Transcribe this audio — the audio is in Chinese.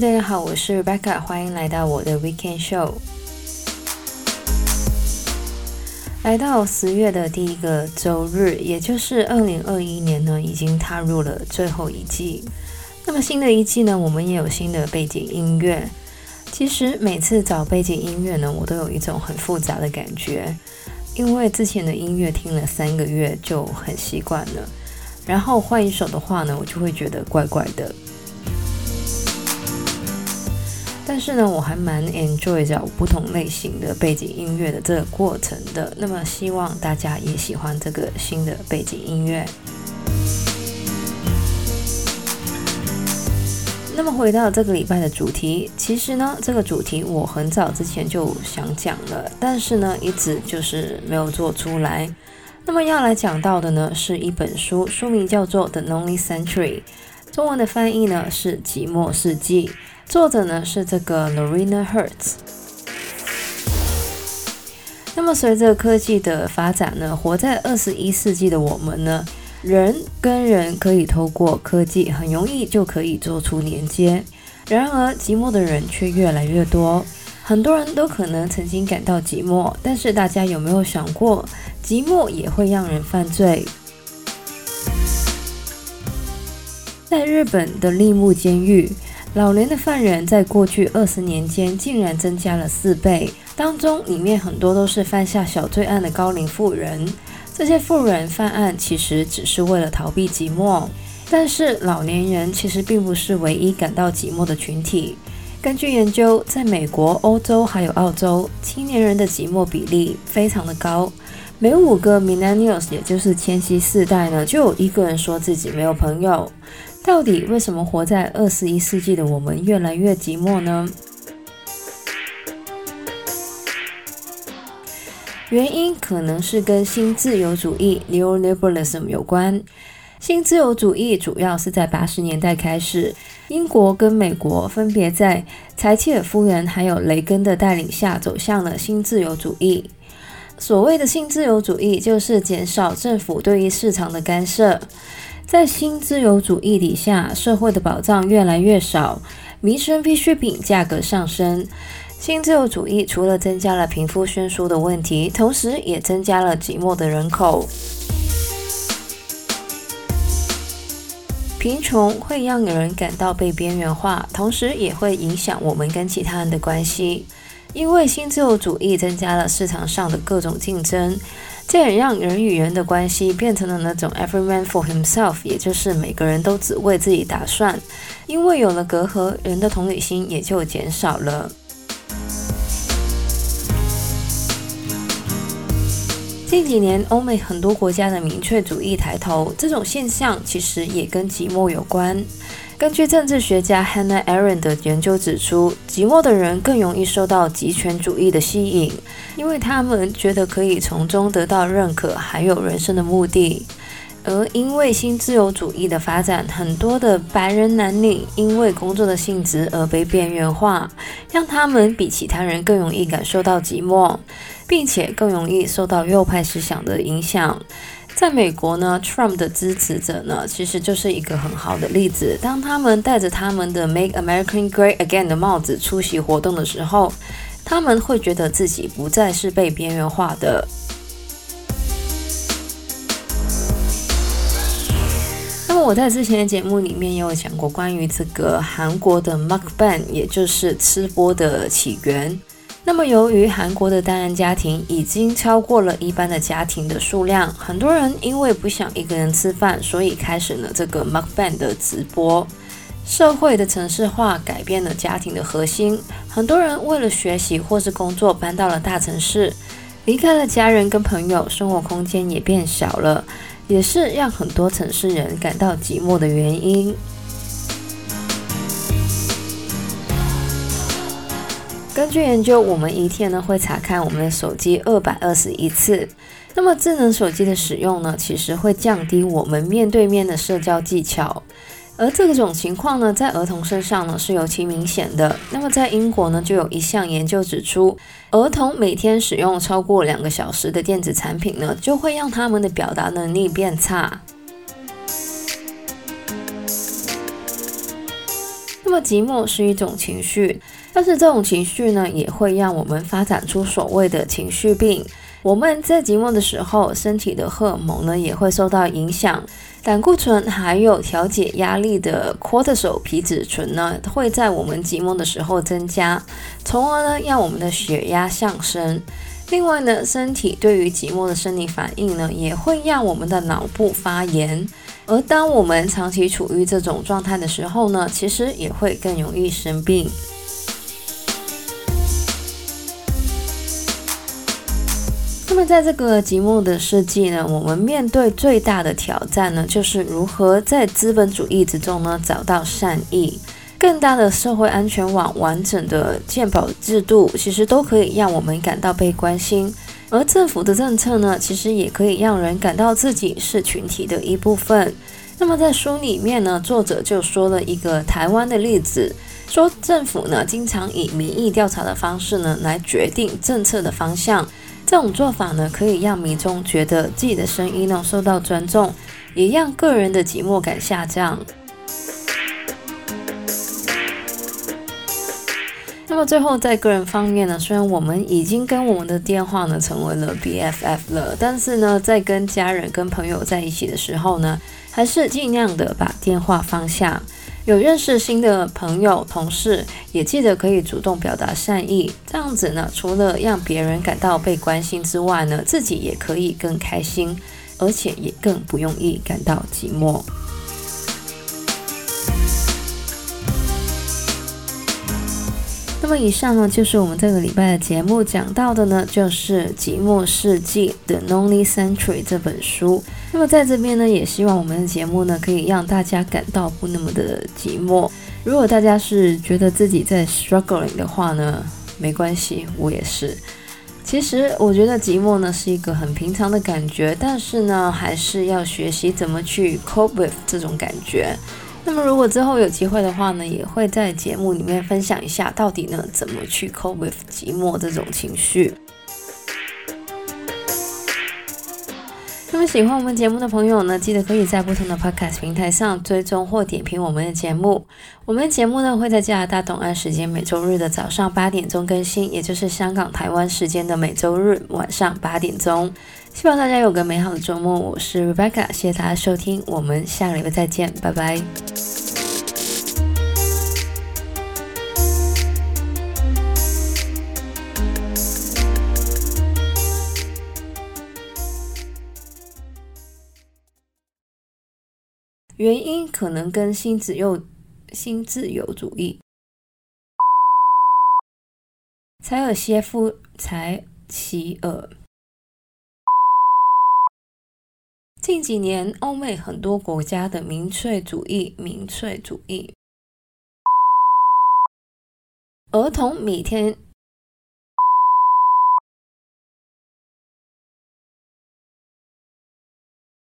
大家好，我是 Rebecca，欢迎来到我的 Weekend Show。来到十月的第一个周日，也就是二零二一年呢，已经踏入了最后一季。那么新的一季呢，我们也有新的背景音乐。其实每次找背景音乐呢，我都有一种很复杂的感觉，因为之前的音乐听了三个月就很习惯了，然后换一首的话呢，我就会觉得怪怪的。但是呢，我还蛮 enjoy 找不同类型的背景音乐的这个过程的。那么希望大家也喜欢这个新的背景音乐。那么回到这个礼拜的主题，其实呢，这个主题我很早之前就想讲了，但是呢，一直就是没有做出来。那么要来讲到的呢，是一本书，书名叫做《The Lonely Century》，中文的翻译呢是《寂寞世纪》。作者呢是这个 Lorena Hertz。那么随着科技的发展呢，活在二十一世纪的我们呢，人跟人可以透过科技很容易就可以做出连接。然而寂寞的人却越来越多。很多人都可能曾经感到寂寞，但是大家有没有想过，寂寞也会让人犯罪？在日本的立木监狱。老年的犯人在过去二十年间竟然增加了四倍，当中里面很多都是犯下小罪案的高龄妇人。这些妇人犯案其实只是为了逃避寂寞，但是老年人其实并不是唯一感到寂寞的群体。根据研究，在美国、欧洲还有澳洲，青年人的寂寞比例非常的高，每五个 Millennials，也就是千禧世代呢，就有一个人说自己没有朋友。到底为什么活在二十一世纪的我们越来越寂寞呢？原因可能是跟新自由主义 （Neoliberalism） 有关。新自由主义主要是在八十年代开始，英国跟美国分别在柴切尔夫人还有雷根的带领下走向了新自由主义。所谓的新自由主义，就是减少政府对于市场的干涉。在新自由主义底下，社会的保障越来越少，民生必需品价格上升。新自由主义除了增加了贫富悬殊的问题，同时也增加了寂寞的人口。贫穷会让人感到被边缘化，同时也会影响我们跟其他人的关系。因为新自由主义增加了市场上的各种竞争。这也让人与人的关系变成了那种 every man for himself，也就是每个人都只为自己打算。因为有了隔阂，人的同理心也就减少了。近几年，欧美很多国家的民粹主义抬头，这种现象其实也跟寂寞有关。根据政治学家 Hannah Arend 的研究指出，寂寞的人更容易受到极权主义的吸引，因为他们觉得可以从中得到认可，还有人生的目的。而因为新自由主义的发展，很多的白人男领因为工作的性质而被边缘化，让他们比其他人更容易感受到寂寞，并且更容易受到右派思想的影响。在美国呢，Trump 的支持者呢，其实就是一个很好的例子。当他们戴着他们的 “Make America Great Again” 的帽子出席活动的时候，他们会觉得自己不再是被边缘化的。我在之前的节目里面也有讲过关于这个韩国的 Mukbang，也就是吃播的起源。那么，由于韩国的单人家庭已经超过了一般的家庭的数量，很多人因为不想一个人吃饭，所以开始了这个 Mukbang 的直播。社会的城市化改变了家庭的核心，很多人为了学习或是工作搬到了大城市，离开了家人跟朋友，生活空间也变小了，也是让很多城市人感到寂寞的原因。根据研究，我们一天呢会查看我们的手机二百二十一次。那么智能手机的使用呢，其实会降低我们面对面的社交技巧。而这种情况呢，在儿童身上呢是尤其明显的。那么在英国呢，就有一项研究指出，儿童每天使用超过两个小时的电子产品呢，就会让他们的表达能力变差。那么寂寞是一种情绪，但是这种情绪呢，也会让我们发展出所谓的情绪病。我们在寂寞的时候，身体的荷尔蒙呢也会受到影响，胆固醇还有调节压力的 cortisol 皮质醇呢，会在我们寂寞的时候增加，从而呢让我们的血压上升。另外呢，身体对于寂寞的生理反应呢，也会让我们的脑部发炎。而当我们长期处于这种状态的时候呢，其实也会更容易生病。那在这个寂寞的世纪呢，我们面对最大的挑战呢，就是如何在资本主义之中呢找到善意。更大的社会安全网、完整的健保制度，其实都可以让我们感到被关心。而政府的政策呢，其实也可以让人感到自己是群体的一部分。那么在书里面呢，作者就说了一个台湾的例子，说政府呢经常以民意调查的方式呢来决定政策的方向。这种做法呢，可以让民众觉得自己的声音呢受到尊重，也让个人的寂寞感下降。那么最后，在个人方面呢，虽然我们已经跟我们的电话呢成为了 BFF 了，但是呢，在跟家人、跟朋友在一起的时候呢，还是尽量的把电话放下。有认识新的朋友、同事，也记得可以主动表达善意。这样子呢，除了让别人感到被关心之外呢，自己也可以更开心，而且也更不容易感到寂寞。那么以上呢，就是我们这个礼拜的节目讲到的呢，就是《寂寞世纪》The Lonely Century 这本书。那么在这边呢，也希望我们的节目呢，可以让大家感到不那么的寂寞。如果大家是觉得自己在 struggling 的话呢，没关系，我也是。其实我觉得寂寞呢是一个很平常的感觉，但是呢，还是要学习怎么去 cope with 这种感觉。那么，如果之后有机会的话呢，也会在节目里面分享一下，到底呢怎么去 cope with 寂寞这种情绪。那么，喜欢我们节目的朋友呢，记得可以在不同的 podcast 平台上追踪或点评我们的节目。我们的节目呢会在加拿大东岸时间每周日的早上八点钟更新，也就是香港、台湾时间的每周日晚上八点钟。希望大家有个美好的周末，我是 Rebecca，谢谢大家收听，我们下个礼拜再见，拜拜。原因可能跟新自由、新自由主义。柴尔谢夫·柴奇尔。近几年，欧美很多国家的民粹主义、民粹主义，儿童每天